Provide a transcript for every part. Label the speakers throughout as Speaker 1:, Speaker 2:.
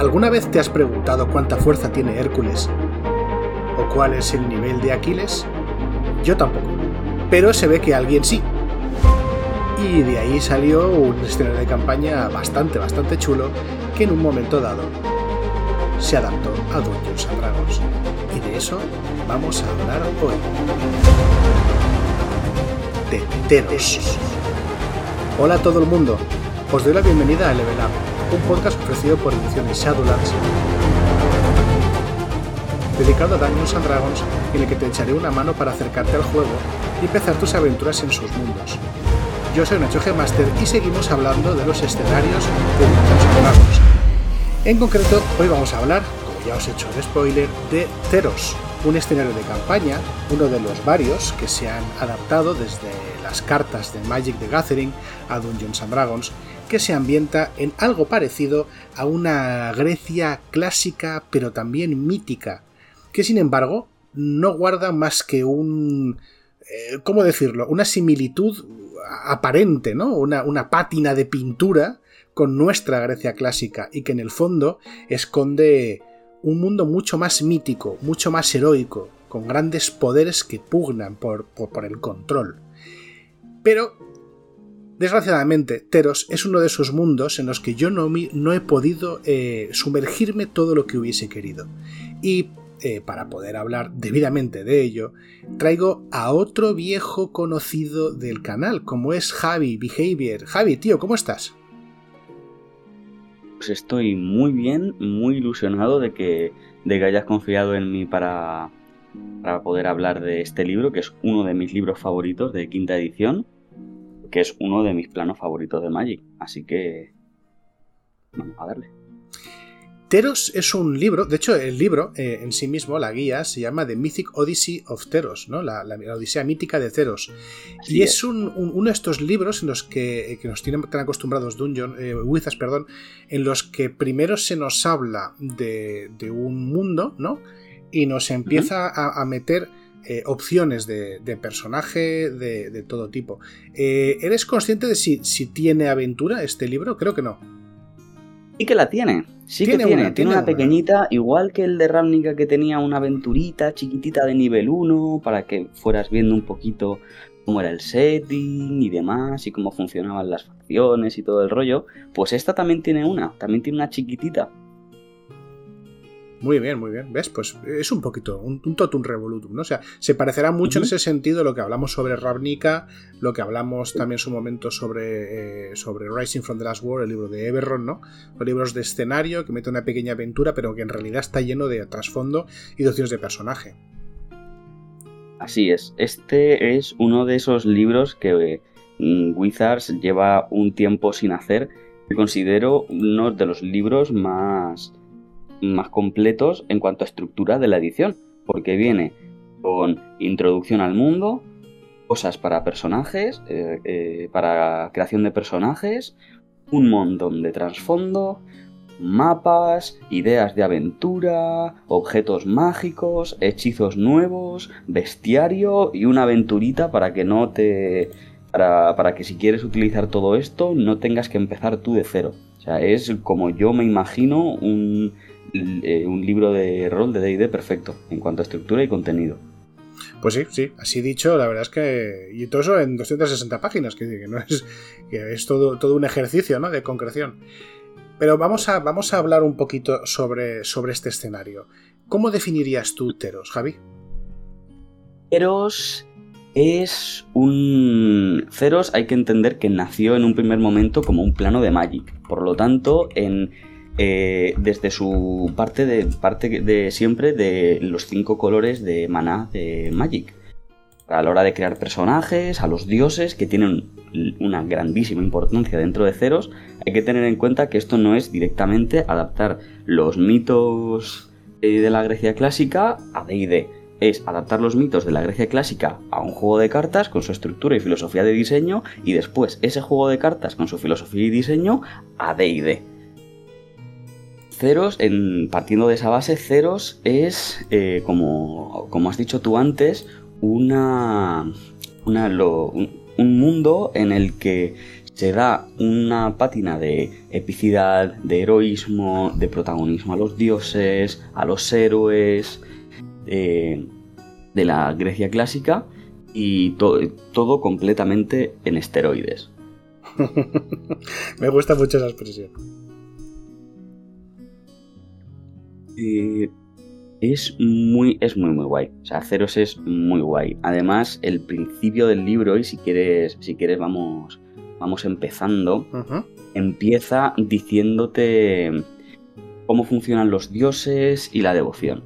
Speaker 1: ¿Alguna vez te has preguntado cuánta fuerza tiene Hércules? ¿O cuál es el nivel de Aquiles? Yo tampoco. Pero se ve que alguien sí. Y de ahí salió un escenario de campaña bastante, bastante chulo que en un momento dado se adaptó a Dungeons and Dragons. Y de eso vamos a hablar hoy. De Teros. Hola a todo el mundo. Os doy la bienvenida a Level Up, un podcast ofrecido por Ediciones Shadowlands dedicado a Dungeons and Dragons en el que te echaré una mano para acercarte al juego y empezar tus aventuras en sus mundos. Yo soy Nacho G Master y seguimos hablando de los escenarios de Dungeons and Dragons. En concreto, hoy vamos a hablar, como ya os he hecho el spoiler, de Teros, un escenario de campaña, uno de los varios que se han adaptado desde las cartas de Magic the Gathering a Dungeons and Dragons, que se ambienta en algo parecido a una Grecia clásica pero también mítica, que sin embargo no guarda más que un... Eh, ¿Cómo decirlo? Una similitud aparente, ¿no? Una, pátina de pintura con nuestra Grecia clásica y que en el fondo esconde un mundo mucho más mítico, mucho más heroico, con grandes poderes que pugnan por, el control. Pero, desgraciadamente, Teros es uno de esos mundos en los que yo no, no he podido eh, sumergirme todo lo que hubiese querido. Y eh, para poder hablar debidamente de ello, traigo a otro viejo conocido del canal, como es Javi Behavior. Javi, tío, ¿cómo estás?
Speaker 2: Pues estoy muy bien, muy ilusionado de que, de que hayas confiado en mí para, para poder hablar de este libro, que es uno de mis libros favoritos de quinta edición, que es uno de mis planos favoritos de Magic. Así que... Vamos a darle.
Speaker 1: Teros es un libro, de hecho el libro eh, en sí mismo, la guía, se llama The Mythic Odyssey of Teros, ¿no? la, Odisea mítica de Teros. y es, uno de estos libros en los que, que nos tienen tan acostumbrados Dungeon, eh, Wizards, perdón, en los que primero se nos habla de, un mundo, ¿no? Y nos empieza a, meter eh, opciones de, personaje de, todo tipo. ¿Eres consciente de si, si tiene aventura este libro? Creo que no.
Speaker 2: Sí que la tiene. Sí que tiene. tiene, una, pequeñita, igual que el de Ravnica que tenía una aventurita chiquitita de nivel 1 para que fueras viendo un poquito cómo era el setting y demás y cómo funcionaban las facciones y todo el rollo. Pues esta también tiene una, también tiene una chiquitita
Speaker 1: muy bien, muy bien. ¿Ves? Pues es un poquito, un, totum revolutum, ¿no? O sea, se parecerá mucho en ese sentido lo que hablamos sobre Ravnica, lo que hablamos también en su momento sobre, eh, sobre Rising from the Last War, el libro de Eberron, ¿no? Los libros de escenario que mete una pequeña aventura, pero que en realidad está lleno de trasfondo y de de personaje.
Speaker 2: Así es. Este es uno de esos libros que mm, Wizards lleva un tiempo sin hacer. Que considero uno de los libros más más completos en cuanto a estructura de la edición, porque viene con introducción al mundo, cosas para personajes, eh, eh, para creación de personajes, un montón de trasfondo, mapas, ideas de aventura, objetos mágicos, hechizos nuevos, bestiario y una aventurita para que no te... Para, para que si quieres utilizar todo esto no tengas que empezar tú de cero. O sea, es como yo me imagino un, eh, un libro de rol de DD perfecto en cuanto a estructura y contenido.
Speaker 1: Pues sí, sí, así dicho, la verdad es que. Y todo eso en 260 páginas, que, no es, que es todo, todo un ejercicio ¿no? de concreción. Pero vamos a, vamos a hablar un poquito sobre, sobre este escenario. ¿Cómo definirías tú Teros, Javi?
Speaker 2: Teros es un. Ceros hay que entender que nació en un primer momento como un plano de Magic. Por lo tanto, en eh, desde su parte de, parte de siempre de los cinco colores de maná de Magic. A la hora de crear personajes, a los dioses, que tienen una grandísima importancia dentro de Ceros, hay que tener en cuenta que esto no es directamente adaptar los mitos eh, de la Grecia clásica a D&D. Es adaptar los mitos de la Grecia clásica a un juego de cartas con su estructura y filosofía de diseño y después ese juego de cartas con su filosofía y diseño a D&D. Ceros, en, partiendo de esa base, Ceros es, eh, como, como, has dicho tú antes, una, un, mundo en el que se da una pátina de epicidad, de heroísmo, de protagonismo a los dioses, a los héroes de la Grecia clásica y todo completamente en esteroides.
Speaker 1: Me gusta mucho esa expresión.
Speaker 2: Es muy, es muy, muy guay. O sea, Ceros es muy guay. Además, el principio del libro, y si quieres, si quieres vamos, vamos empezando, empieza diciéndote cómo funcionan los dioses y la devoción.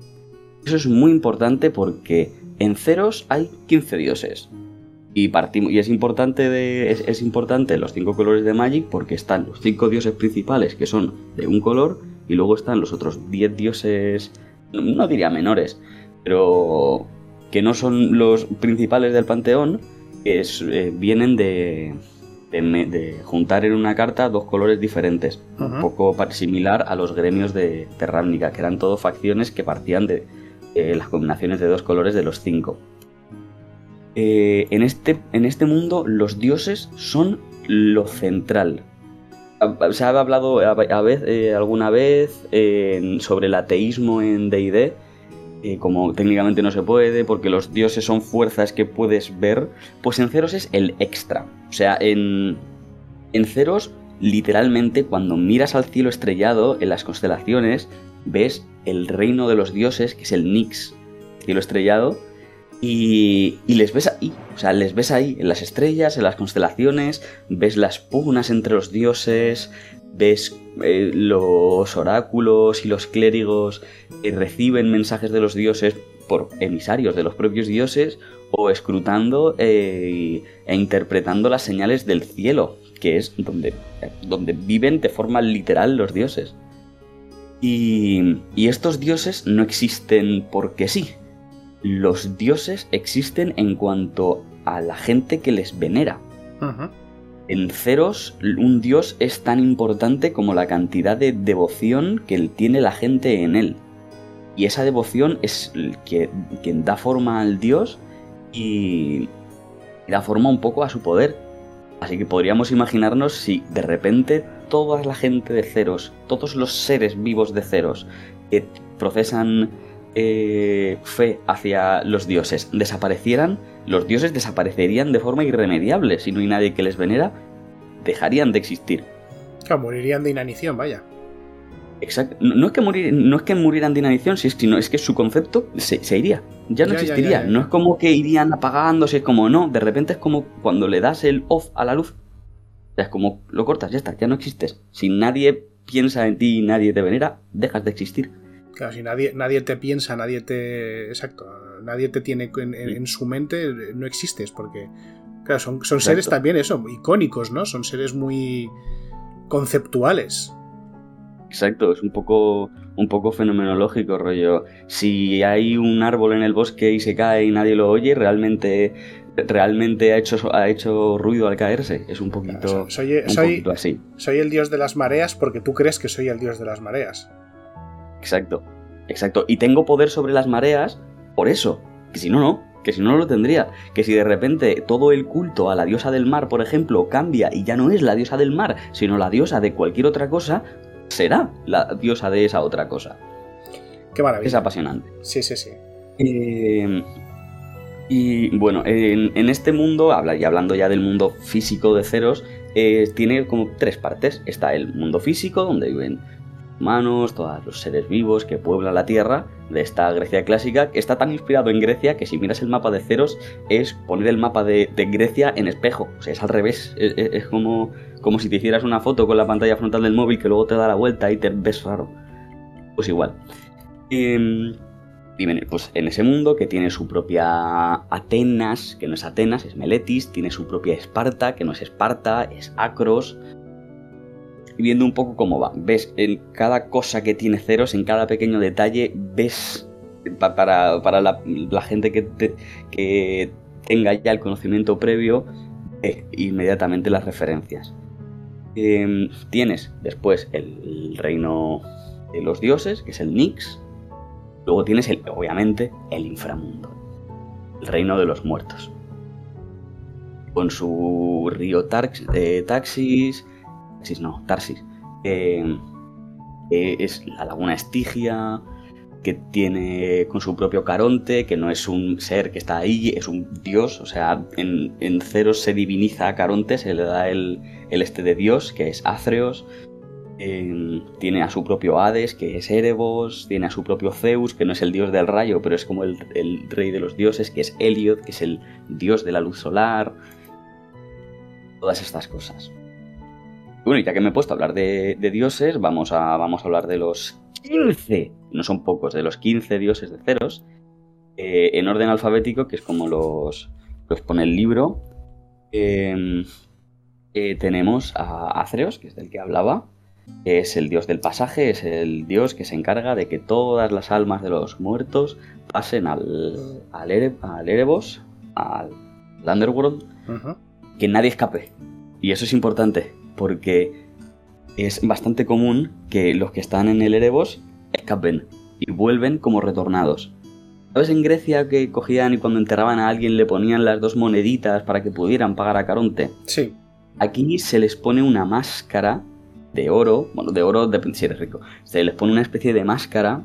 Speaker 2: Eso es muy importante porque en Ceros hay 15 dioses. Y, partimos, y es, importante de, es, importante los cinco colores de Magic porque están los cinco dioses principales que son de un color y luego están los otros 10 dioses, no diría menores, pero que no son los principales del panteón, que eh, vienen de, de, juntar en una carta dos colores diferentes, un poco similar a los gremios de Terramnica, que eran todo facciones que partían de las combinaciones de dos colores de los cinco. Eh, en, este, en este mundo los dioses son lo central. Se ha hablado a, eh, alguna vez sobre el ateísmo en DD, eh, como técnicamente no se puede, porque los dioses son fuerzas que puedes ver, pues en Ceros es el extra. O sea, en, en Ceros, literalmente, cuando miras al cielo estrellado, en las constelaciones, ves el reino de los dioses, que es el Nix, cielo estrellado, y, les ves ahí, o sea, les ves ahí, en las estrellas, en las constelaciones, ves las pugnas entre los dioses, ves eh, los oráculos y los clérigos que reciben mensajes de los dioses por emisarios de los propios dioses o escrutando eh, e interpretando las señales del cielo, que es donde, donde viven de forma literal los dioses. y estos dioses no existen porque sí, los dioses existen en cuanto a la gente que les venera. En Ceros, un dios es tan importante como la cantidad de devoción que tiene la gente en él. Y esa devoción es que, quien da forma al dios y da forma un poco a su poder. Así que podríamos imaginarnos si de repente toda la gente de Ceros, todos los seres vivos de Ceros, que procesan eh, fe hacia los dioses desaparecieran, los dioses desaparecerían de forma irremediable. Si no hay nadie que les venera, dejarían de existir.
Speaker 1: Claro, morirían de inanición, vaya.
Speaker 2: Exacto. No, es, que morir, no es que murieran de inanición, sino es que su concepto se, iría. Ya no existiría. no es como que irían apagándose, es como no. De repente es como cuando le das el off a la luz. es como lo cortas, ya está, ya no existes. Si nadie piensa en ti y nadie te venera, dejas de existir.
Speaker 1: Claro, si nadie, nadie te piensa, nadie te. Exacto, nadie te tiene en, su mente, no existes, porque. Claro, son, son seres también eso, icónicos, ¿no? Son seres muy conceptuales.
Speaker 2: Exacto, es un poco, un poco fenomenológico, rollo. Si hay un árbol en el bosque y se cae y nadie lo oye, realmente, realmente ha, hecho, ha hecho ruido al caerse. Es un poquito,
Speaker 1: soy, así. Soy el dios de las mareas porque tú crees que soy el dios de las mareas.
Speaker 2: Exacto, exacto. Y tengo poder sobre las mareas por eso. Que si no, no. Que si no, no lo tendría. Que si de repente todo el culto a la diosa del mar, por ejemplo, cambia y ya no es la diosa del mar, sino la diosa de cualquier otra cosa, será la diosa de esa otra cosa.
Speaker 1: Qué maravilla.
Speaker 2: Es apasionante.
Speaker 1: Sí, sí, sí.
Speaker 2: Eh, y bueno, en, este mundo, habla, y hablando ya del mundo físico de Ceros, eh, tiene como tres partes. Está el mundo físico, donde viven humanos, todos los seres vivos que pueblan la Tierra de esta Grecia clásica, que está tan inspirado en Grecia que si miras el mapa de Ceros es poner el mapa de, Grecia en espejo, o sea, es al revés, es, como, como si te hicieras una foto con la pantalla frontal del móvil que luego te da la vuelta y te ves raro. Pues igual. Em, y, pues en ese mundo que tiene su propia Atenas, que no es Atenas, es Meletis, tiene su propia Esparta, que no es Esparta, es Acros, y viendo un poco cómo va. Ves en cada cosa que tiene ceros, en cada pequeño detalle, ves para, la, gente que, que, tenga ya el conocimiento previo, inmediatamente las referencias. Em, tienes después el reino de los dioses, que es el Nix. Luego tienes, el, obviamente, el inframundo, el reino de los muertos. con su río eh, Taxis, Taxis no, Tarsis, es la laguna Estigia, que tiene con su propio Caronte, que no es un ser que está ahí, es un dios, o sea, en, en Ceros se diviniza a Caronte, se le da el, el este de dios, que es Atreos, tiene a su propio Hades, que es Erebos, tiene a su propio Zeus, que no es el dios del rayo, pero es como el, rey de los dioses, que es Heliod, que es el dios de la luz solar, todas estas cosas. Bueno, y ya que me he puesto a hablar de, dioses, vamos a, vamos a hablar de los 15, no son pocos, de los 15 dioses de Ceros, eh, en orden alfabético, que es como los, los pone el libro. Em, eh, tenemos a Acreos, que es del que hablaba, es el dios del pasaje, es el dios que se encarga de que todas las almas de los muertos pasen al, al, Erebos, al Underworld, que nadie escape. Y eso es importante, porque es bastante común que los que están en el Erebos escapen y vuelven como retornados. ¿Sabes en Grecia que cogían y cuando enterraban a alguien le ponían las dos moneditas para que pudieran pagar a Caronte?
Speaker 1: Sí.
Speaker 2: Aquí se les pone una máscara de oro, bueno, de oro depende si eres rico, se les pone una especie de máscara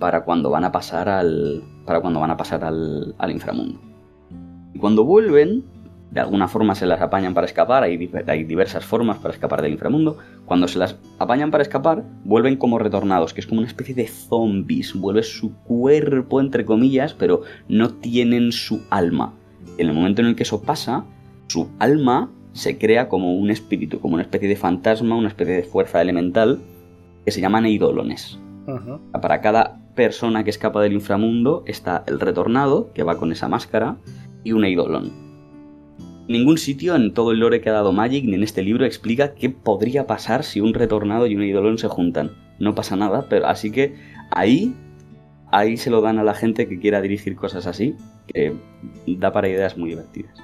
Speaker 2: para cuando van a pasar al, para cuando van a pasar al, al inframundo. Y cuando vuelven, de alguna forma se las apañan para escapar, hay, hay, diversas formas para escapar del inframundo, cuando se las apañan para escapar, vuelven como retornados, que es como una especie de zombies, vuelve su cuerpo, entre comillas, pero no tienen su alma. En el momento en el que eso pasa, su alma se crea como un espíritu, como una especie de fantasma, una especie de fuerza elemental, que se llaman eidolones. Para cada persona que escapa del inframundo está el retornado, que va con esa máscara, y un eidolon. Ningún sitio en todo el lore que ha dado Magic ni en este libro explica qué podría pasar si un retornado y un eidolon se juntan. No pasa nada, pero así que ahí, ahí se lo dan a la gente que quiera dirigir cosas así, que da para ideas muy divertidas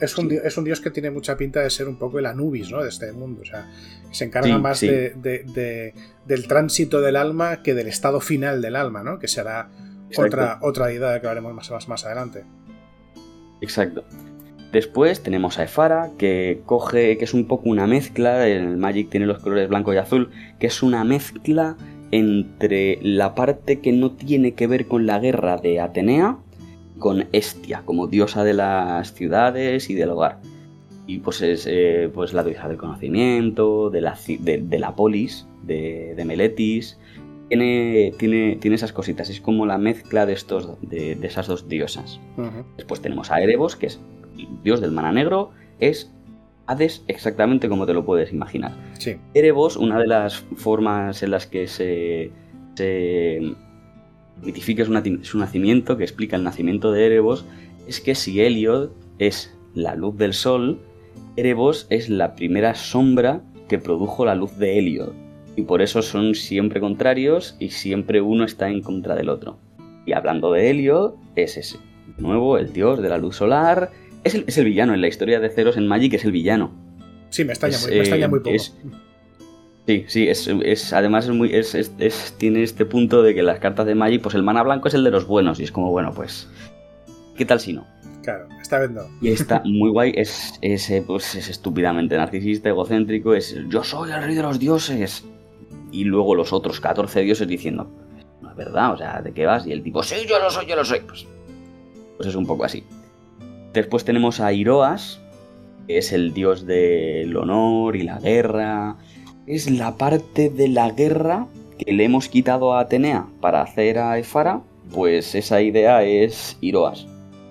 Speaker 1: es, un, dios que tiene mucha pinta de ser un poco el Anubis ¿no? de este mundo. O sea, se encarga más De, del tránsito del alma que del estado final del alma, ¿no? que será otra, otra idea que hablaremos más, más, adelante.
Speaker 2: Exacto. Después tenemos a Efara, que coge, que es un poco una mezcla, el Magic tiene los colores blanco y azul, que es una mezcla entre la parte que no tiene que ver con la guerra de Atenea, con Estia, como diosa de las ciudades y del hogar. Y pues es eh, pues la diosa del conocimiento, de la, de, la polis, de, Meletis. Tiene, tiene, tiene, esas cositas, es como la mezcla de, estos, de, esas dos diosas. Después tenemos a Erebos, que es el dios del mana negro, es Hades exactamente como te lo puedes imaginar.
Speaker 1: Sí.
Speaker 2: Erebos, una de las formas en las que se, se mitifica su nacimiento, que explica el nacimiento de Erebos, es que si Heliod es la luz del sol, Erebos es la primera sombra que produjo la luz de Heliod. Y por eso son siempre contrarios y siempre uno está en contra del otro. Y hablando de Heliod, es ese. De nuevo, el dios de la luz solar. Es el, villano en la historia de Ceros en Magic, es el villano.
Speaker 1: Sí, me extraña, muy, me extraña muy poco.
Speaker 2: Sí, sí, es, además es muy, es, tiene este punto de que las cartas de Magic, pues el mana blanco es el de los buenos y es como, bueno, pues, ¿qué tal si no?
Speaker 1: Claro, está viendo.
Speaker 2: Y está muy guay, es, es, pues, es estúpidamente narcisista, egocéntrico, es yo soy el rey de los dioses. Y luego los otros 14 dioses diciendo, no es verdad, o sea, ¿de qué vas? Y el tipo, sí, yo lo soy, yo lo soy. Pues, pues es un poco así. Después tenemos a Iroas, que es el dios del honor y la guerra es la parte de la guerra que le hemos quitado a Atenea para hacer a Efara, pues esa idea es Iroas.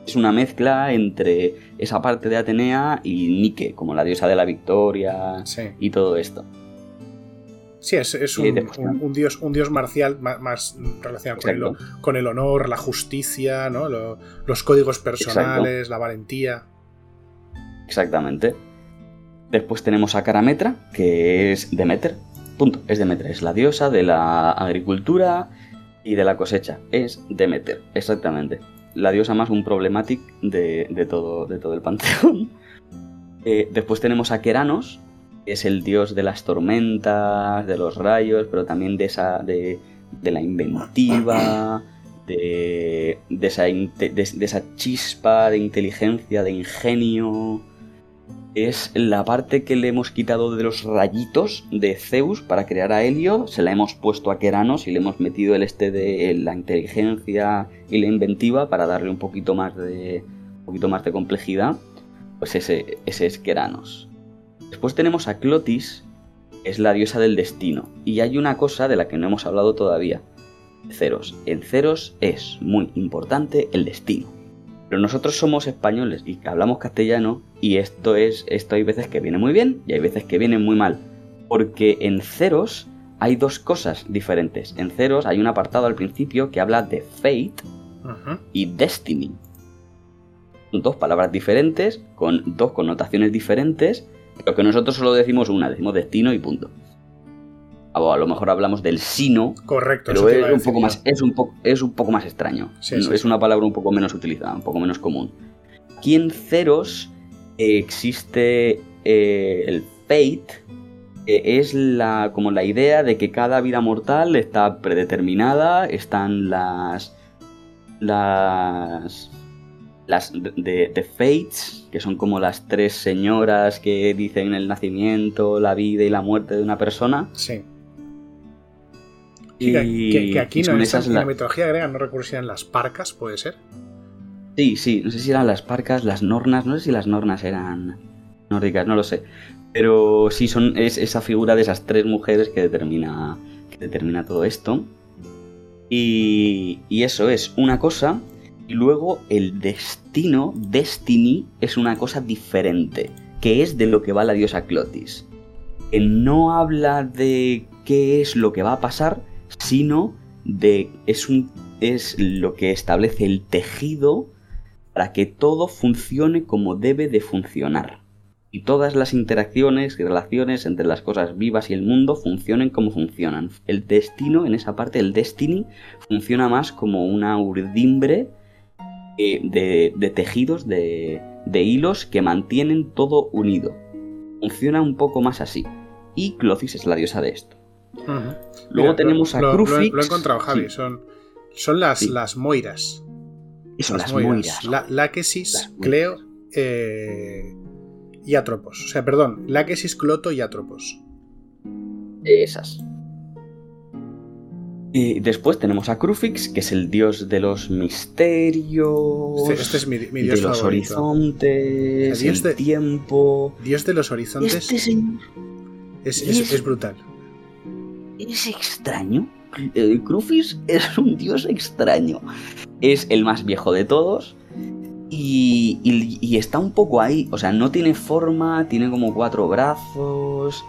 Speaker 2: Es una mezcla entre esa parte de Atenea y Nike, como la diosa de la victoria y todo esto.
Speaker 1: Sí, es, un, dios, un dios marcial más, relacionado con el, honor, la justicia, ¿no? los códigos personales, la valentía.
Speaker 2: Exactamente. Después tenemos a Carametra, que es Demeter. Punto, es Demeter, es la diosa de la agricultura y de la cosecha. Es Demeter, exactamente. La diosa más un problematic de, todo, de todo el panteón. Eh, después tenemos a Keranos, es el dios de las tormentas, de los rayos, pero también de esa. de, la inventiva, de, de, esa, de- de esa chispa de inteligencia, de ingenio. Es la parte que le hemos quitado de los rayitos de Zeus para crear a Helio, se la hemos puesto a Keranos y le hemos metido el este de la inteligencia y la inventiva para darle un poquito más de, un poquito más de complejidad. Pues ese, ese es Keranos. Después tenemos a Clotis, que es la diosa del destino. Y hay una cosa de la que no hemos hablado todavía. Ceros. En Ceros es muy importante el destino. Pero nosotros somos españoles y hablamos castellano y esto es esto hay veces que viene muy bien y hay veces que viene muy mal. Porque en Ceros hay dos cosas diferentes. En Ceros hay un apartado al principio que habla de fate y destiny. Son dos palabras diferentes, con dos connotaciones diferentes, pero que nosotros solo decimos una, decimos destino y punto. O a lo mejor hablamos del sino,
Speaker 1: Correcto.
Speaker 2: pero es un poco más, es un poco, es un poco más extraño.
Speaker 1: Sí,
Speaker 2: No,
Speaker 1: sí,
Speaker 2: es
Speaker 1: sí.
Speaker 2: una palabra un poco menos utilizada, un poco menos común. Aquí en Ceros eh, existe eh, el fate, que es la, como la idea de que cada vida mortal está predeterminada, están las. las. Las de, de- fates, que son como las tres señoras que dicen el nacimiento, la vida y la muerte de una persona.
Speaker 1: Sí.
Speaker 2: Y-
Speaker 1: que- que aquí no en,
Speaker 2: esas
Speaker 1: en
Speaker 2: la-
Speaker 1: la mitología griega no recuerdo si eran las parcas, puede ser.
Speaker 2: Sí, sí, no sé si eran las parcas, las nornas, no sé si las nornas eran nórdicas, no lo sé. Pero sí, son, es esa figura de esas tres mujeres que determina, que determina todo esto. Y, y eso es una cosa. Y luego el destino, destiny, es una cosa diferente, que es de lo que va la diosa Clotis. Que no habla de qué es lo que va a pasar, sino de es un es lo que establece el tejido para que todo funcione como debe de funcionar. Y todas las interacciones y relaciones entre las cosas vivas y el mundo funcionen como funcionan. El destino, en esa parte, el destiny, funciona más como una urdimbre eh, de, de tejidos, de, de hilos que mantienen todo unido. Funciona un poco más así. Y Clotis es la diosa de esto. Luego
Speaker 1: Mira,
Speaker 2: tenemos a
Speaker 1: lo,
Speaker 2: Crufix.
Speaker 1: Lo he encontrado, Javi.
Speaker 2: Sí.
Speaker 1: Son, son las,
Speaker 2: Sí.
Speaker 1: las moiras.
Speaker 2: Eso, las moiras.
Speaker 1: La, Láquesis,
Speaker 2: moiras.
Speaker 1: Cleo eh, y Atropos. O sea, perdón, Láquesis, Cloto y Atropos.
Speaker 2: Esas. Y después tenemos a Crufix, que es el dios de los misterios,
Speaker 1: Este, este es mi, mi
Speaker 2: de
Speaker 1: dios
Speaker 2: los
Speaker 1: favorito.
Speaker 2: horizontes,
Speaker 1: El dios
Speaker 2: el
Speaker 1: de-
Speaker 2: tiempo.
Speaker 1: Dios de los horizontes
Speaker 2: Este señor
Speaker 1: es, es-
Speaker 2: es-
Speaker 1: es brutal.
Speaker 2: es extraño. Eh, Crufix es un dios extraño. Es el más viejo de todos. Y, y- y está un poco ahí. O sea, no tiene forma, tiene como cuatro brazos.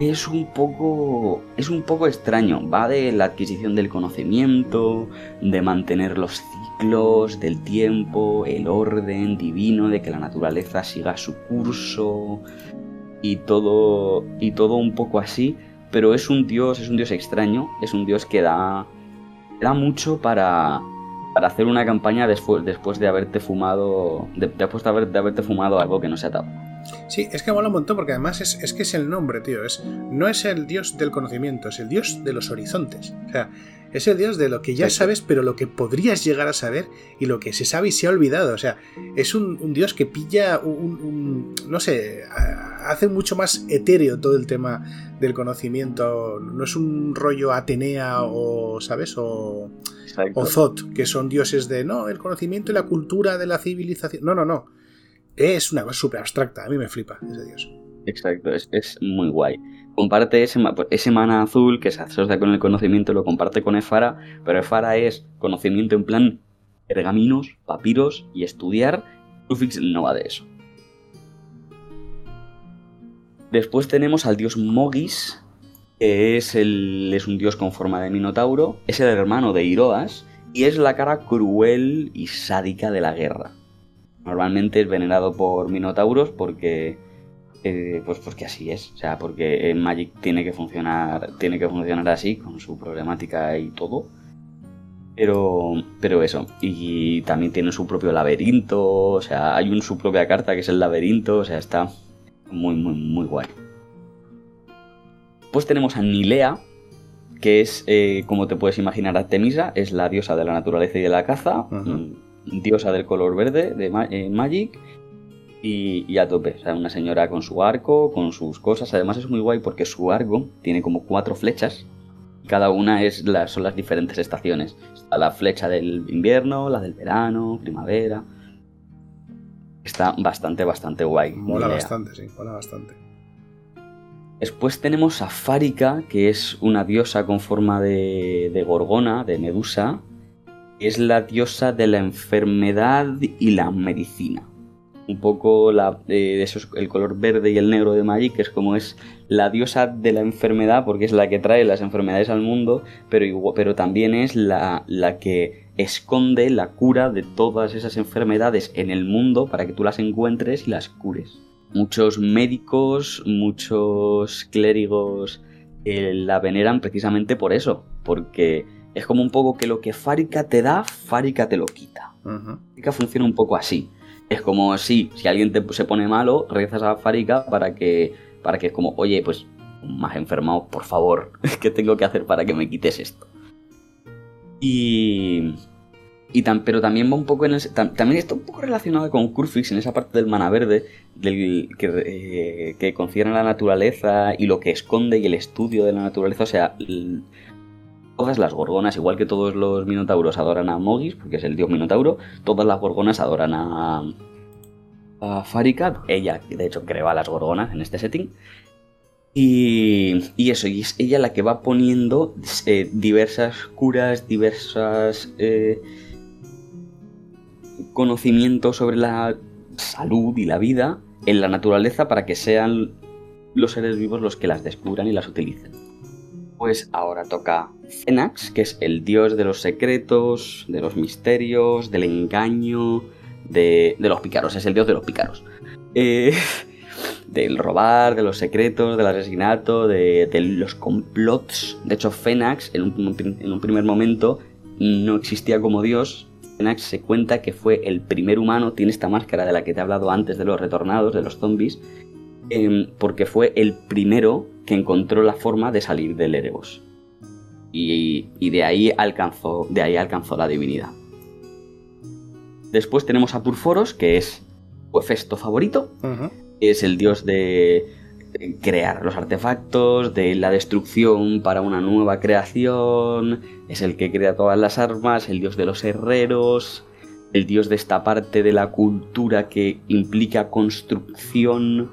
Speaker 2: Es un poco. Es un poco extraño. Va de la adquisición del conocimiento, de mantener los ciclos del tiempo, el orden divino, de que la naturaleza siga su curso. Y todo. Y todo un poco así. Pero es un dios, es un dios extraño. Es un dios que da. Da mucho para. Para hacer una campaña después, después de haberte fumado. de- después de, haber- de haberte fumado algo que no sea tabaco.
Speaker 1: Sí, es que mola un montón porque además es, es que es el nombre, tío. Es, no es el dios del conocimiento, es el dios de los horizontes. O sea, es el dios de lo que ya sabes, pero lo que podrías llegar a saber y lo que se sabe y se ha olvidado. O sea, es un, un dios que pilla un, un- no sé, hace mucho más etéreo todo el tema del conocimiento. No es un rollo Atenea o, ¿sabes? O, o Zot, que son dioses de, no, el conocimiento y la cultura de la civilización. No, no, no. Es una cosa súper abstracta. A mí me flipa ese dios.
Speaker 2: Exacto, es, muy guay. Comparte ese, pues, mana azul que se asocia con el conocimiento, lo comparte con Efara, pero Efara es conocimiento en plan pergaminos, papiros y estudiar. Crufix no va de eso. Después tenemos al dios Mogis, que es, es un dios con forma de minotauro, es el hermano de Iroas y es la cara cruel y sádica de la guerra. Normalmente es venerado por minotauros porque eh, pues porque así es, o sea, porque en Magic tiene que funcionar, tiene que funcionar así con su problemática y todo. Pero, pero eso, y también tiene su propio laberinto, o sea, hay un, su propia carta que es el laberinto, o sea, está muy, muy, muy guay. Pues tenemos a Nilea, que es, eh, como te puedes imaginar, Artemisa, es la diosa de la naturaleza y de la caza, diosa del color verde de Ma- eh, Magic, y, y a tope, o sea, una señora con su arco, con sus cosas, además es muy guay porque su arco tiene como cuatro flechas, y cada una es las, son las diferentes estaciones. Está la flecha del invierno, la del verano, primavera. Está bastante, bastante guay.
Speaker 1: Mola bastante, sí, mola bastante.
Speaker 2: Después tenemos a Fárica, que es una diosa con forma de, de gorgona, de medusa. Es la diosa de la enfermedad y la medicina. Un poco eh, el color verde y el negro de Magic, que es como es la diosa de la enfermedad, porque es la que trae las enfermedades al mundo, pero, pero también es la, la que esconde la cura de todas esas enfermedades en el mundo para que tú las encuentres y las cures. Muchos médicos, muchos clérigos eh, la veneran precisamente por eso, porque es como un poco que lo que Fárica te da, Fárica te lo quita. Fárica funciona un poco así. Es como si, si alguien te, se pone malo, rezas a Fárica para que, para que es como, oye, pues más enfermado, por favor, ¿qué tengo que hacer para que me quites esto? Y, y tan, pero también va un poco en el, tam- también está un poco relacionado con Curfix en esa parte del mana verde del, que, eh, que concierne a la naturaleza y lo que esconde y el estudio de la naturaleza. O sea, todas las gorgonas, igual que todos los minotauros adoran a Mogis, porque es el dios minotauro, todas las gorgonas adoran a, a Farika. Ella, de hecho, creó las gorgonas en este setting. Y, y eso, y es ella la que va poniendo eh, diversas curas, diversas eh, conocimientos sobre la salud y la vida en la naturaleza para que sean los seres vivos los que las descubran y las utilicen. Pues ahora toca Fenax, que es el dios de los secretos, de los misterios, del engaño, de, de los pícaros, es el dios de los pícaros. Eh, del robar, de los secretos, del asesinato, de, de los complots. De hecho, Fenax, en un, en un primer momento, no existía como dios. Fenax se cuenta que fue el primer humano, tiene esta máscara de la que te he hablado antes de los retornados, de los zombies, em, porque fue el primero que encontró la forma de salir del Erebos. Y, y de, ahí alcanzó, de ahí alcanzó la divinidad. Después tenemos a Purforos, que es tu Hefesto favorito, es el dios de crear los artefactos, de la destrucción para una nueva creación, es el que crea todas las armas, el dios de los herreros, el dios de esta parte de la cultura que implica construcción,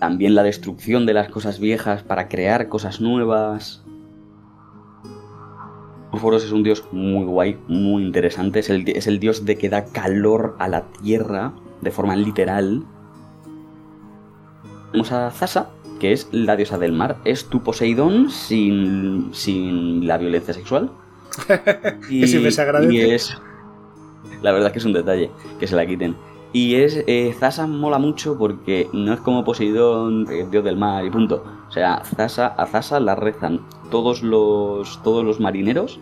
Speaker 2: también la destrucción de las cosas viejas para crear cosas nuevas. Purforos es un dios muy guay, muy interesante, es el, di- es el dios de que da calor a la tierra de forma literal. Tenemos a Zasa, que es la diosa del mar. Es tu Poseidón sin, sin la violencia sexual.
Speaker 1: Que siempre se agradece.
Speaker 2: y es. La verdad es que es un detalle que se la quiten. Y es. Eh, Zasa mola mucho porque no es como Poseidón, eh, dios del mar y punto. O sea, Zasa, a Zasa la rezan todos los, todos los marineros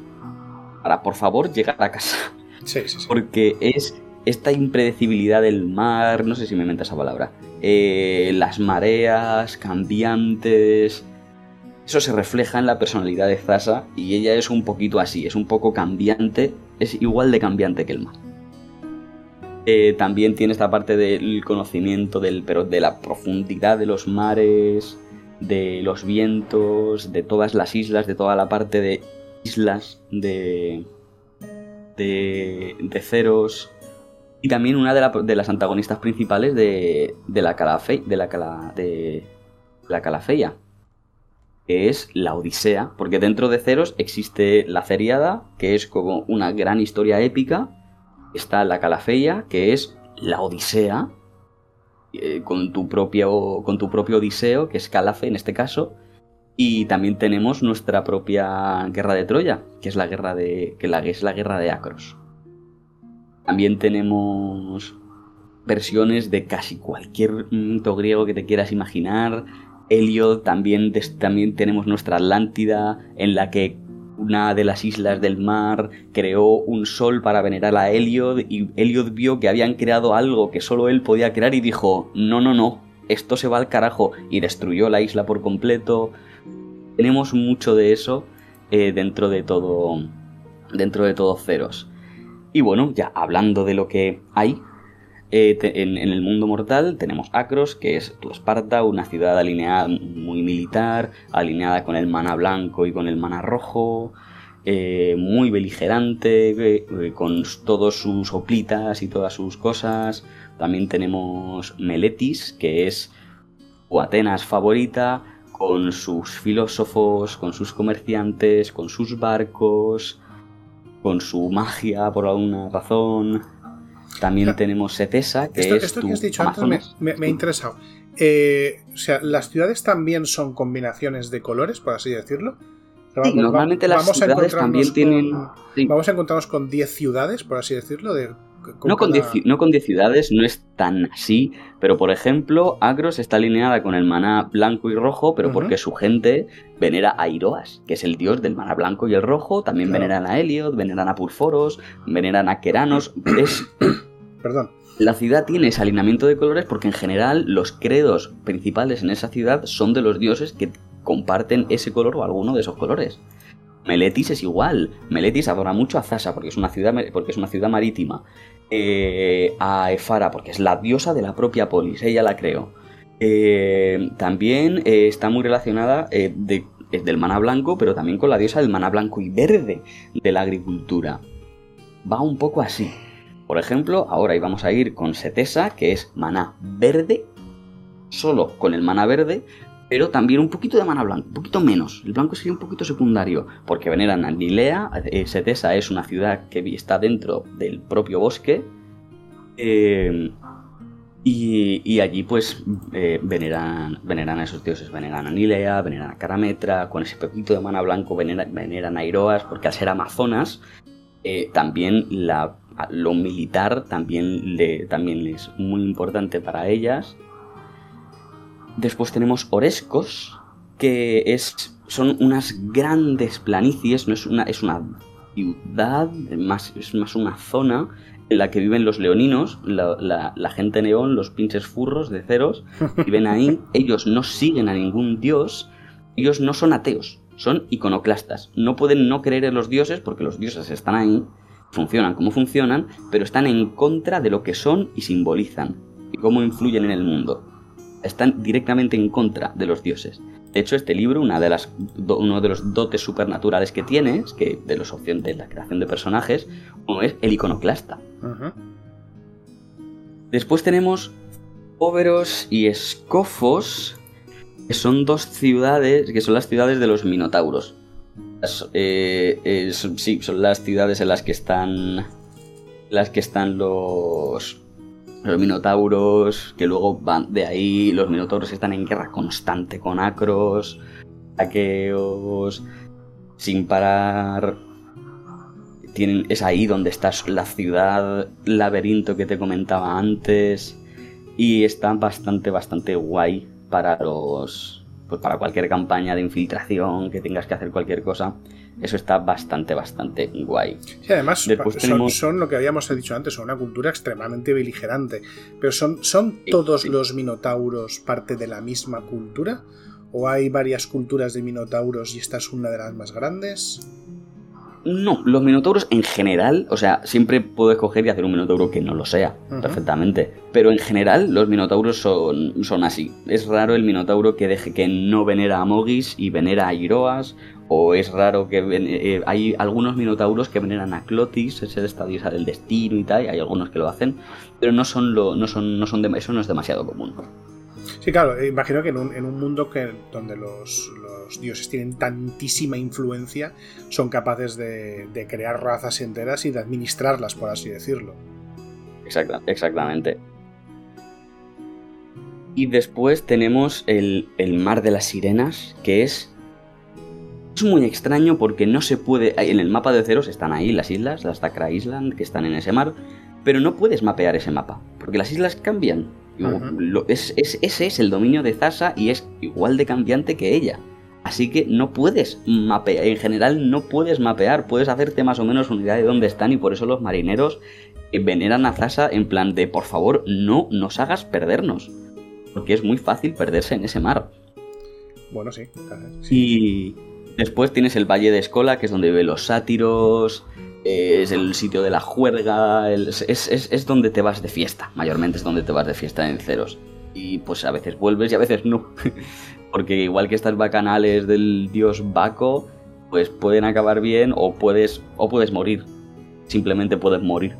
Speaker 2: para por favor llegar a casa.
Speaker 1: Sí, sí, sí.
Speaker 2: Porque es esta impredecibilidad del mar, no sé si me inventa esa palabra, eh, las mareas cambiantes, eso se refleja en la personalidad de Zasa y ella es un poquito así, es un poco cambiante, es igual de cambiante que el mar. Eh, también tiene esta parte del conocimiento del, pero de la profundidad de los mares, de los vientos, de todas las islas, de toda la parte de islas de, de, de Ceros. Y también una de, la- de las antagonistas principales de, de la Calafe, de la, Cala- de la Calafeia, que es la Odisea, porque dentro de Ceros existe la Ceriada, que es como una gran historia épica, está la Calafeia, que es la Odisea, eh, con, tu propio, con tu propio Odiseo, que es Calafe en este caso, y también tenemos nuestra propia guerra de Troya, que es la guerra de. que la, es la guerra de Acros. También tenemos versiones de casi cualquier mito griego que te quieras imaginar. Heliod, también, también tenemos nuestra Atlántida, en la que una de las islas del mar creó un sol para venerar a Heliod, y Heliod vio que habían creado algo que solo él podía crear y dijo: No, no, no, esto se va al carajo, y destruyó la isla por completo. tenemos mucho de eso eh, dentro de todo. Dentro de todo Ceros. Y bueno, ya hablando de lo que hay, eh, en, el mundo mortal tenemos Acros, que es tu Esparta, una ciudad alineada muy militar, alineada con el mana blanco y con el mana rojo, eh, muy beligerante, con todos sus oplitas y todas sus cosas. También tenemos Meletis, que es tu Atenas favorita, con sus filósofos, con sus comerciantes, con sus barcos, con su magia por alguna razón. También tenemos Cetesa, que
Speaker 1: esto,
Speaker 2: es
Speaker 1: esto que has dicho antes me, ha interesado. Eh, o sea, ¿las ciudades también son combinaciones de colores, por así decirlo?
Speaker 2: Sí, normalmente las ciudades también tienen...
Speaker 1: Vamos a encontrarnos con 10 ciudades, por así decirlo, de
Speaker 2: no, con 10 ciudades, no es tan así, pero por ejemplo, Agros está alineada con el maná blanco y rojo, pero porque su gente venera a Iroas, que es el dios del maná blanco y el rojo, también veneran a Heliod, veneran a Purforos, veneran a Keranos, es...
Speaker 1: Perdón.
Speaker 2: La ciudad tiene ese alineamiento de colores porque en general los credos principales en esa ciudad son de los dioses que comparten ese color o alguno de esos colores. Meletis es igual. Meletis adora mucho a Zasa porque es una ciudad, porque es una ciudad marítima. Eh, a Efara porque es la diosa de la propia polis, ella la creó. Eh, también eh, está muy relacionada del maná blanco, pero también con la diosa del maná blanco y verde de la agricultura. Va un poco así. Por ejemplo, ahora íbamos a ir con Setesa, que es maná verde, solo con el maná verde, pero también un poquito de mana blanco, un poquito menos. El blanco sería un poquito secundario, porque veneran a Nilea, eh, Setesa es una ciudad que está dentro del propio bosque, eh, y, allí pues eh, veneran, veneran a esos dioses, veneran a Nilea, veneran a Carametra, con ese poquito de mana blanco veneran, a Iroas, porque al ser amazonas, también la, lo militar también, le, también es muy importante para ellas. Después tenemos Orescos, que es, son unas grandes planicies, no es una, es una ciudad, más, es más una zona en la que viven los leoninos, la, gente neón, los pinches furros de ceros, viven ahí, ellos no siguen a ningún dios, ellos no son ateos, son iconoclastas, no pueden no creer en los dioses porque los dioses están ahí, funcionan como funcionan, pero están en contra de lo que son y simbolizan, y cómo influyen en el mundo están directamente en contra de los dioses. De hecho, este libro, una de las, uno de los dotes supernaturales que tiene, es que de los opciones de la creación de personajes, uno es el iconoclasta. Después tenemos Óveros y Escofos, que son dos ciudades, que son las ciudades de los Minotauros. Eh, sí, son las ciudades en las que están. Las que están los los minotauros, que luego van de ahí, los minotauros están en guerra constante con acros, aqueos, sin parar. Es ahí donde está la ciudad, laberinto que te comentaba antes. Y está bastante, bastante guay para los. Pues para cualquier campaña de infiltración, que tengas que hacer cualquier cosa. Eso está bastante, bastante guay.
Speaker 1: Sí, además son, lo que habíamos dicho antes, son una cultura extremadamente beligerante. Pero ¿son, son todos los minotauros parte de la misma cultura? ¿O hay varias culturas de minotauros y esta es una de las más grandes?
Speaker 2: No, los minotauros en general, o sea, siempre puedo escoger y hacer un minotauro que no lo sea, perfectamente. Pero en general, los minotauros son, son así. Es raro el minotauro que deje que no venera a Mogis y venera a Iroas, o es raro que eh, hay algunos minotauros que veneran a Clotis, de esta diosa del destino y tal, y hay algunos que lo hacen, pero no son lo, no son, no son eso no es demasiado común.
Speaker 1: Sí, claro, eh, imagino que en un, en un mundo que, donde los, dioses tienen tantísima influencia, son capaces de, crear razas enteras y de administrarlas, por así decirlo.
Speaker 2: exactamente. Y después tenemos el, el mar de las sirenas, que es es muy extraño porque no se puede. En el mapa de ceros están ahí las islas, las Dakra Island, que están en ese mar, pero no puedes mapear ese mapa, porque las islas cambian. Es, ese es el dominio de Zasa y es igual de cambiante que ella. Así que no puedes mapear, en general no puedes mapear, puedes hacerte más o menos una idea de dónde están y por eso los marineros veneran a Zasa en plan de por favor no nos hagas perdernos, porque es muy fácil perderse en ese mar.
Speaker 1: Bueno, sí.
Speaker 2: Y después tienes el Valle de Escola, que es donde viven los sátiros, es el sitio de la juerga, es, es, donde te vas de fiesta, mayormente es donde te vas de fiesta en ceros. Y pues a veces vuelves y a veces no. Porque igual que estas bacanales del dios Baco, pues pueden acabar bien o puedes, o puedes morir. Simplemente puedes morir.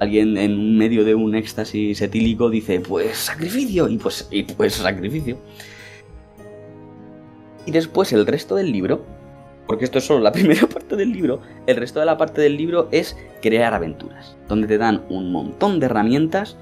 Speaker 2: Alguien en medio de un éxtasis etílico dice, pues sacrificio, y pues, y pues sacrificio. Y después el resto del libro, porque esto es solo la primera parte del libro, el resto de la parte del libro es crear aventuras, donde te dan un montón de herramientas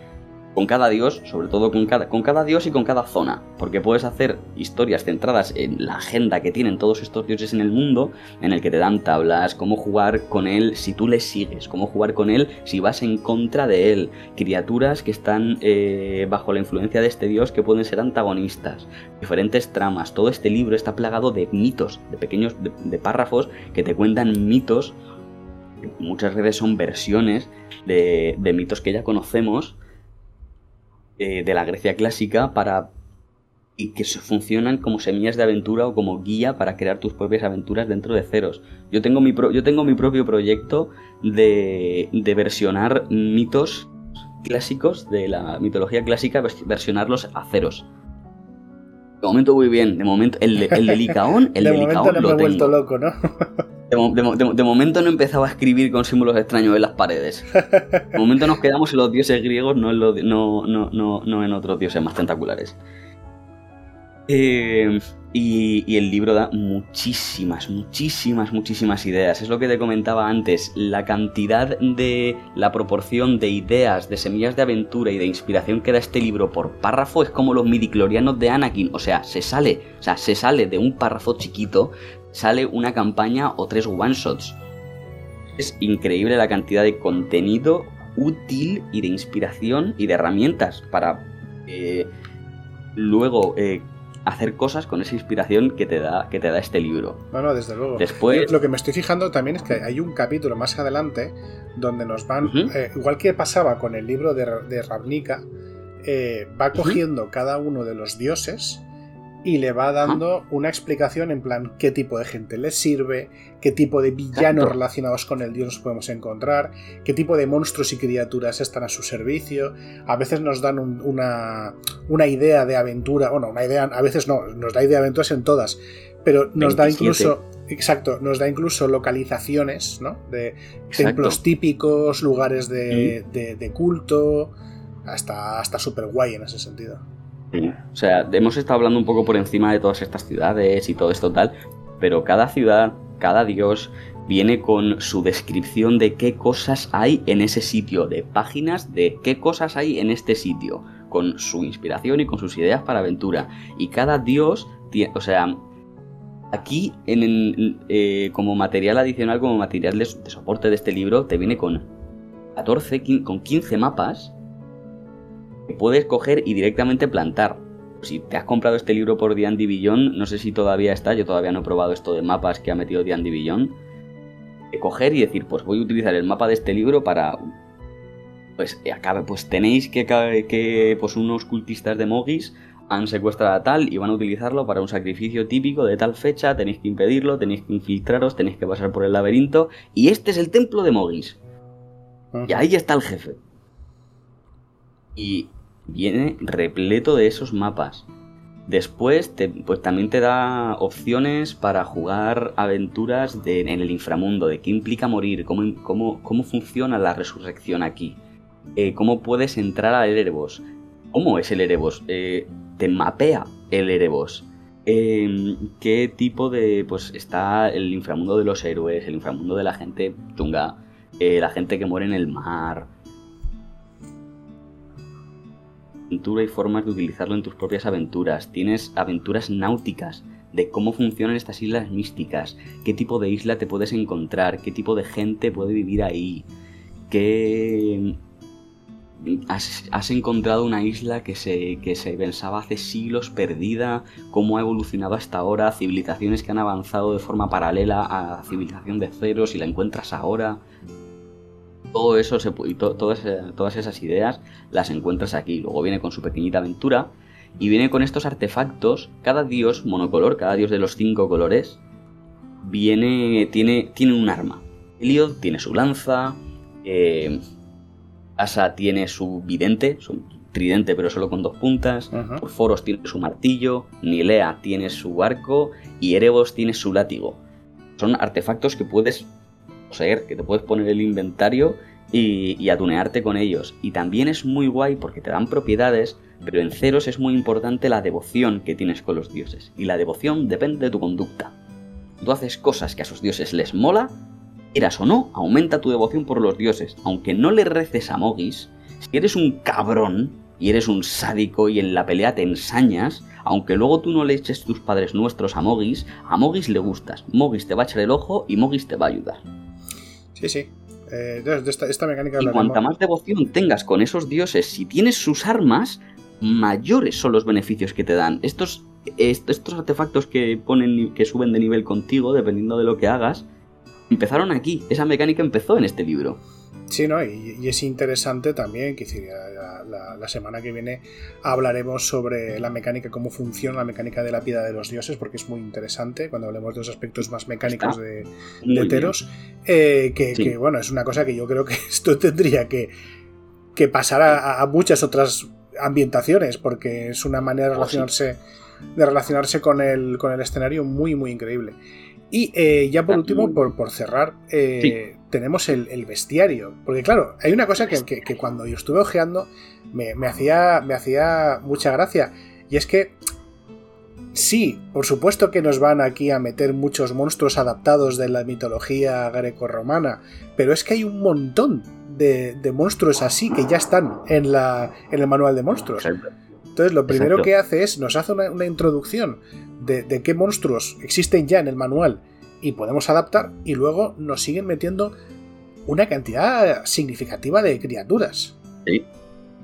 Speaker 2: con cada dios, sobre todo con cada, con cada dios y con cada zona, porque puedes hacer historias centradas en la agenda que tienen todos estos dioses en el mundo, en el que te dan tablas, cómo jugar con él si tú le sigues, cómo jugar con él si vas en contra de él, criaturas que están eh, bajo la influencia de este dios que pueden ser antagonistas, diferentes tramas, todo este libro está plagado de mitos, de pequeños, de, párrafos que te cuentan mitos, muchas veces son versiones de, de mitos que ya conocemos, eh, de la Grecia clásica para y que funcionan como semillas de aventura o como guía para crear tus propias aventuras dentro de ceros. Yo tengo mi, yo tengo mi propio proyecto de, de versionar mitos clásicos de la mitología clásica, versionarlos a ceros. De momento muy bien, de momento el, el de Licaón, el de,
Speaker 1: momento no me he vuelto loco, ¿no?
Speaker 2: De, momento no empezaba a escribir con símbolos extraños en las paredes. De momento nos quedamos en los dioses griegos, no en, otros dioses más tentaculares. Eh, y, el libro da muchísimas, muchísimas, muchísimas ideas. Es lo que te comentaba antes. La cantidad de. la proporción de ideas, de semillas de aventura y de inspiración que da este libro por párrafo es como los midiclorianos de Anakin. O sea, se sale. O sea, se sale de un párrafo chiquito sale una campaña o tres one-shots. Es increíble la cantidad de contenido útil y de inspiración y de herramientas para eh, luego eh, hacer cosas con esa inspiración que te da, que te da este libro.
Speaker 1: No, no, desde luego.
Speaker 2: Después...
Speaker 1: Lo que me estoy fijando también es que hay un capítulo más adelante donde nos van, eh, igual que pasaba con el libro de, de Ravnica, va cogiendo cada uno de los dioses y le va dando una explicación en plan qué tipo de gente les sirve, qué tipo de villanos relacionados con el dios nos podemos encontrar, qué tipo de monstruos y criaturas están a su servicio. A veces nos dan una, una, idea de aventura, bueno, una idea, a veces no, nos da idea de aventuras en todas, pero nos da incluso, exacto, nos da incluso localizaciones, ¿no? De templos típicos, lugares de, de, culto, hasta, hasta super guay en ese sentido.
Speaker 2: O sea, hemos estado hablando un poco por encima de todas estas ciudades y todo esto tal, pero cada ciudad, cada dios viene con su descripción de qué cosas hay en ese sitio, de páginas de qué cosas hay en este sitio, con su inspiración y con sus ideas para aventura. Y cada dios, o sea, aquí en, eh, como material adicional, como material de, de, soporte de este libro, te viene con 14, con 15 mapas puedes coger y directamente plantar. Si te has comprado este libro por D&D Beyond, no sé si todavía está, yo todavía no he probado esto de mapas que ha metido D&D Beyond. Coger y decir, pues voy a utilizar el mapa de este libro para... Pues acabe, pues tenéis que, que pues unos cultistas de Mogis han secuestrado a tal y van a utilizarlo para un sacrificio típico de tal fecha, tenéis que impedirlo, tenéis que infiltraros, tenéis que pasar por el laberinto y este es el templo de Mogis. Y ahí está el jefe. Y viene repleto de esos mapas. Después pues también te da opciones para jugar aventuras en el inframundo, de qué implica morir, cómo, cómo, cómo funciona la resurrección aquí, eh, cómo puedes entrar al Erebos, cómo es el Erebos, eh, te mapea el Erebos, em, qué tipo de... pues está el inframundo de los héroes, el inframundo de la gente chunga, eh, la gente que muere en el mar, y formas de utilizarlo en tus propias aventuras. Tienes aventuras náuticas de cómo funcionan estas islas místicas, qué tipo de isla te puedes encontrar, qué tipo de gente puede vivir ahí, qué... Has, encontrado una isla que se, que se pensaba hace siglos perdida, cómo ha evolucionado hasta ahora, civilizaciones que han avanzado de forma paralela a la civilización de ceros y la encuentras ahora todo eso se, y todas, todas esas ideas las encuentras aquí. Luego viene con su pequeñita aventura y viene con estos artefactos. Cada dios monocolor, cada dios de los cinco colores, viene, tiene, tiene un arma. Heliod tiene su lanza, eh, Asa tiene su vidente, su tridente pero solo con dos puntas, Foros tiene su martillo, Nilea tiene su arco y Erebos tiene su látigo. Son artefactos que puedes poseer, que te puedes poner el inventario y, atunearte con ellos. Y también es muy guay porque te dan propiedades, pero en ceros es muy importante la devoción que tienes con los dioses. Y la devoción depende de tu conducta. Tú haces cosas que a esos dioses les mola, Eras o no, aumenta tu devoción por los dioses. Aunque no le reces a Mogis, si eres un cabrón y eres un sádico y en la pelea te ensañas, aunque luego tú no le eches tus padres nuestros a Mogis, a Mogis le gustas. Mogis te va a echar el ojo y Mogis te va a ayudar.
Speaker 1: Sí, sí. Eh, de esta, mecánica
Speaker 2: y cuanta más devoción tengas con esos dioses, si tienes sus armas, mayores son los beneficios que te dan. Estos, estos artefactos que ponen que suben de nivel contigo, dependiendo de lo que hagas, empezaron aquí. Esa mecánica empezó en este libro.
Speaker 1: Sí, ¿no? Y, es interesante también, que la, la, semana que viene hablaremos sobre la mecánica, cómo funciona la mecánica de la piedra de los dioses, porque es muy interesante cuando hablemos de los aspectos más mecánicos de, de Teros. Eh, que, bueno, es una cosa que yo creo que esto tendría que, que pasar a, muchas otras ambientaciones, porque es una manera de relacionarse, de relacionarse con, el, con el escenario muy, muy increíble. Y eh, ya por ah, último, por, por cerrar, eh, tenemos el, bestiario. Porque claro, hay una cosa que, cuando yo estuve ojeando me, hacía, me hacía mucha gracia. Y es que sí, por supuesto que nos van aquí a meter muchos monstruos adaptados de la mitología greco-romana. Pero es que hay un montón de, monstruos así que ya están en, la, en el manual de monstruos. Entonces lo primero que hace es, nos hace una introducción de, qué monstruos existen ya en el manual y podemos adaptar, y luego nos siguen metiendo una cantidad significativa de criaturas.
Speaker 2: Sí,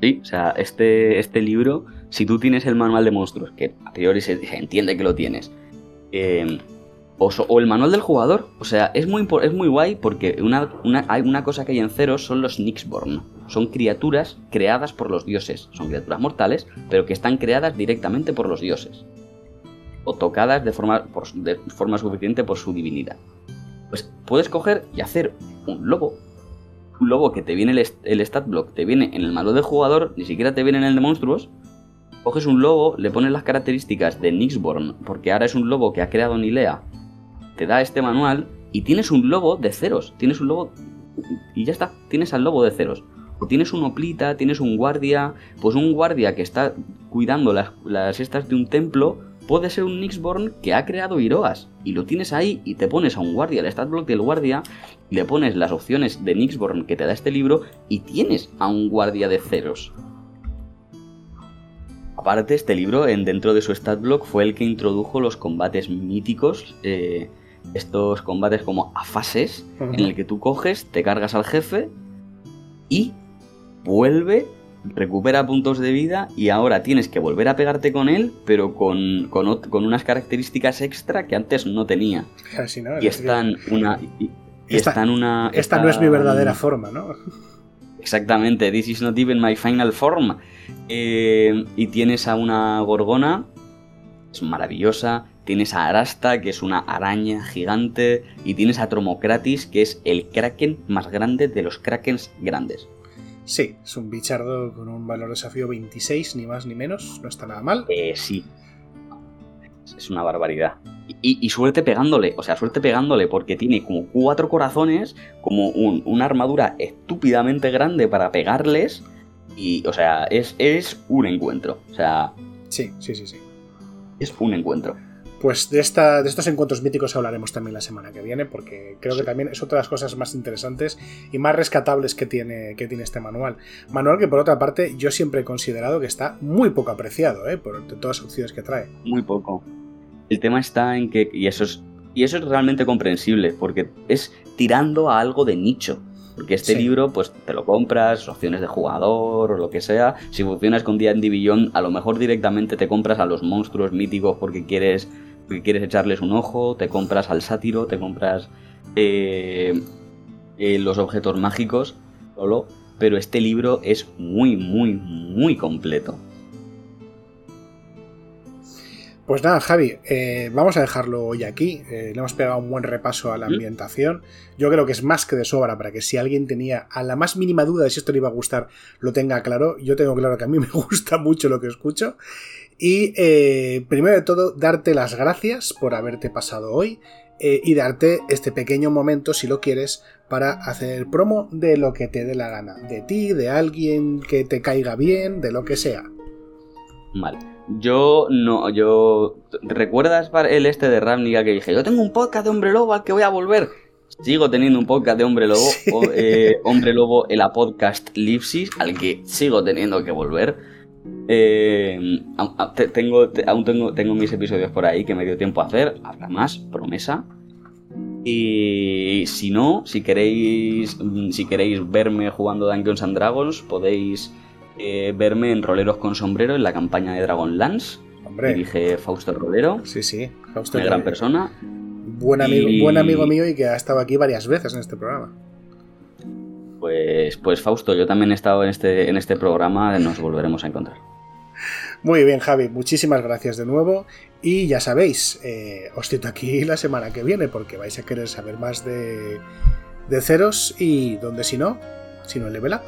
Speaker 2: sí, o sea, este, este libro, si tú tienes el manual de monstruos, que a priori se, entiende que lo tienes, em, o, el manual del jugador, o sea, es muy, es muy guay porque una, hay una cosa que hay en cero son los Nixborn. Son criaturas creadas por los dioses. Son criaturas mortales, pero que están creadas directamente por los dioses o tocadas de forma, de forma suficiente por su divinidad. Pues puedes coger y hacer un lobo. Un lobo que te viene el, el stat block, te viene en el malo del jugador, ni siquiera te viene en el de monstruos. Coges un lobo, le pones las características de Nixborn, porque ahora es un lobo que ha creado Nilea. Te da este manual y tienes un lobo de ceros. Tienes un lobo. Y ya está, tienes al lobo de ceros. O tienes un oplita, tienes un guardia. Pues un guardia que está cuidando las, las estas de un templo puede ser un Nixborn que ha creado Iroas y lo tienes ahí y te pones a un guardia, el stat block del guardia, y le pones las opciones de Nixborn que te da este libro y tienes a un guardia de ceros. Aparte, este libro, en, dentro de su stat block, fue el que introdujo los combates míticos, eh, estos combates como a fases, en el que tú coges, te cargas al jefe y vuelve recupera puntos de vida y ahora tienes que volver a pegarte con él, pero con, con, unas características extra que antes no tenía. y están una... Y,
Speaker 1: esta, una... Esta no es mi verdadera forma, ¿no?
Speaker 2: Exactamente, this is not even my final form. Eh, y tienes a una gorgona, es maravillosa. Tienes a Arasta, que es una araña gigante. Y tienes a Tromocratis, que es el kraken más grande de los krakens grandes.
Speaker 1: Sí, es un bichardo con un valor de desafío 26, ni más ni menos, no está nada mal.
Speaker 2: Eh, sí. Es una barbaridad. Y, suerte pegándole, o sea, suerte pegándole, porque tiene como cuatro corazones, como una armadura estúpidamente grande para pegarles. Y, o sea, es, es un encuentro. O sea.
Speaker 1: Sí, sí, sí, sí.
Speaker 2: Es un encuentro.
Speaker 1: Pues de, esta, de estos encuentros míticos hablaremos también la semana que viene, porque creo que también es otra de las cosas más interesantes y más rescatables que tiene, que tiene este manual. Manual que por otra parte yo siempre he considerado que está muy poco apreciado, ¿eh? por todas las opciones que trae.
Speaker 2: Muy poco. El tema está en que, y eso es, y eso es realmente comprensible, porque es tirando a algo de nicho. Porque este libro, pues te lo compras, opciones de jugador o lo que sea. Si funcionas con D&D Beyond, a lo mejor directamente te compras a los monstruos míticos porque quieres porque quieres echarles un ojo, te compras al sátiro, te compras eh, eh, los objetos mágicos solo, pero este libro es muy, muy, muy completo.
Speaker 1: Pues nada, Javi, eh, vamos a dejarlo hoy aquí. Eh, le hemos pegado un buen repaso a la ambientación. Yo creo que es más que de sobra para que si alguien tenía a la más mínima duda de si esto le iba a gustar, lo tenga claro. Yo tengo claro que a mí me gusta mucho lo que escucho. Y eh, primero de todo, darte las gracias por haberte pasado hoy y darte este pequeño momento, si lo quieres, para hacer promo de lo que te dé la gana. De ti, de alguien que te caiga bien, de lo que sea.
Speaker 2: Vale. Yo no, yo. ¿Recuerdas el este de Ravnica que dije, yo tengo un podcast de Hombre Lobo al que voy a volver? Sigo teniendo un podcast de Hombre Lobo, eh, Hombre Lobo, el podcast Lipsis, al que sigo teniendo que volver. Eh, tengo, aún tengo, tengo mis episodios por ahí que me dio tiempo a hacer, habrá más, promesa. Y si no, si queréis, si queréis verme jugando Dungeons and Dragons, podéis eh, verme en Roleros con Sombrero en la campaña de Dragonlance. Hombre. Dije Fausto Rolero.
Speaker 1: Sí, sí. Fausto
Speaker 2: una gran persona.
Speaker 1: Buen amigo, buen amigo mío y que ha estado aquí varias veces en este programa.
Speaker 2: Pues, pues Fausto, yo también he estado en este, en este programa, nos volveremos a encontrar.
Speaker 1: Muy bien, Javi, muchísimas gracias de nuevo. Y ya sabéis, eh, os cito aquí la semana que viene porque vais a querer saber más de, de ceros y donde si no, si no level up.